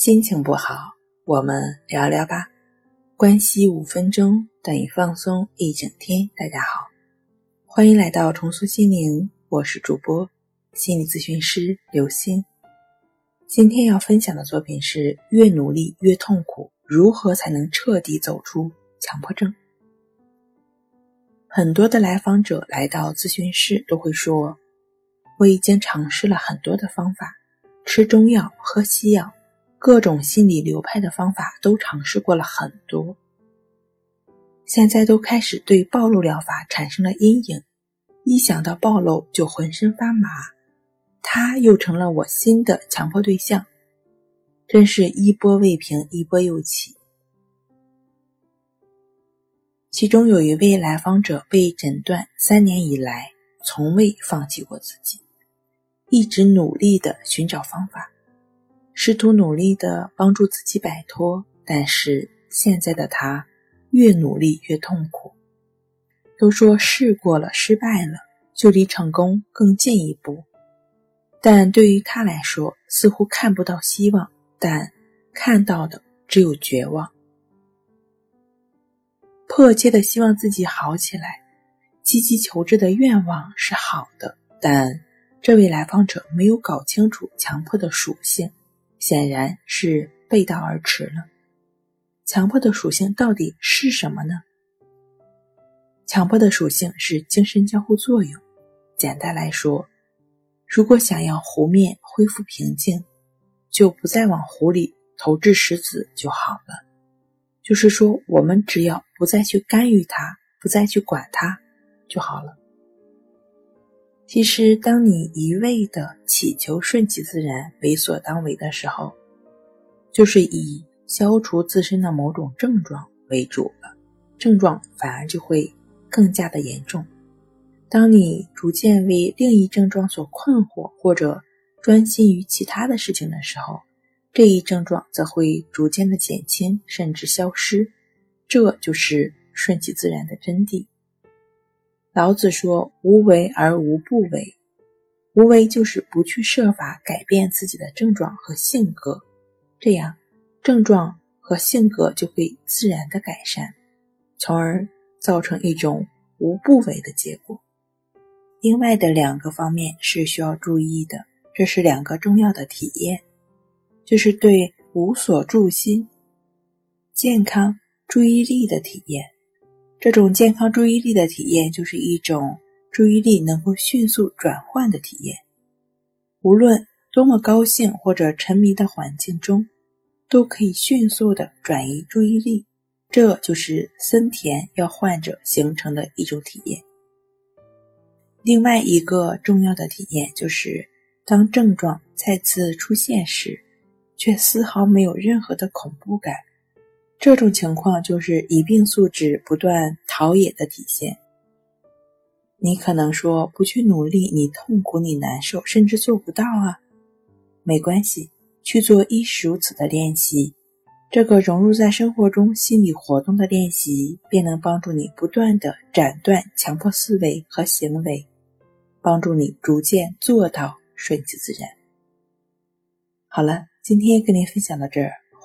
心情不好，我们聊聊吧。关系五分钟等于放松一整天。大家好，欢迎来到重塑心灵，我是主播心理咨询师刘星。今天要分享的作品是：越努力越痛苦，如何才能彻底走出强迫症？很多的来访者来到咨询室都会说：“我已经尝试了很多的方法，吃中药、喝西药。”各种心理流派的方法都尝试过了很多，现在都开始对暴露疗法产生了阴影，一想到暴露就浑身发麻，他又成了我新的强迫对象，真是一波未平一波又起。其中有一位来访者被诊断三年以来从未放弃过自己，一直努力的寻找方法。试图努力的帮助自己摆脱，但是现在的他越努力越痛苦。都说试过了，失败了就离成功更进一步，但对于他来说，似乎看不到希望，但看到的只有绝望。迫切的希望自己好起来，积极求治的愿望是好的，但这位来访者没有搞清楚强迫的属性。显然是背道而驰了。强迫的属性到底是什么呢？强迫的属性是精神交互作用。简单来说，如果想要湖面恢复平静，就不再往湖里投掷石子就好了。就是说，我们只要不再去干预它，不再去管它就好了。其实，当你一味的祈求顺其自然、为所当为的时候，就是以消除自身的某种症状为主了，症状反而就会更加的严重。当你逐渐为另一症状所困惑，或者专心于其他的事情的时候，这一症状则会逐渐的减轻，甚至消失。这就是顺其自然的真谛。老子说：“无为而无不为，无为就是不去设法改变自己的症状和性格，这样症状和性格就会自然的改善，从而造成一种无不为的结果。另外的两个方面是需要注意的，这是两个重要的体验，就是对无所住心、健康注意力的体验。”这种健康注意力的体验，就是一种注意力能够迅速转换的体验。无论多么高兴或者沉迷的环境中，都可以迅速的转移注意力。这就是森田要患者形成的一种体验。另外一个重要的体验，就是当症状再次出现时，却丝毫没有任何的恐怖感。这种情况就是疑病素质不断陶冶的体现。你可能说不去努力，你痛苦，你难受，甚至做不到啊。没关系，去做亦是如此的练习。这个融入在生活中心理活动的练习，便能帮助你不断的斩断强迫思维和行为，帮助你逐渐做到顺其自然。好了，今天跟您分享到这儿。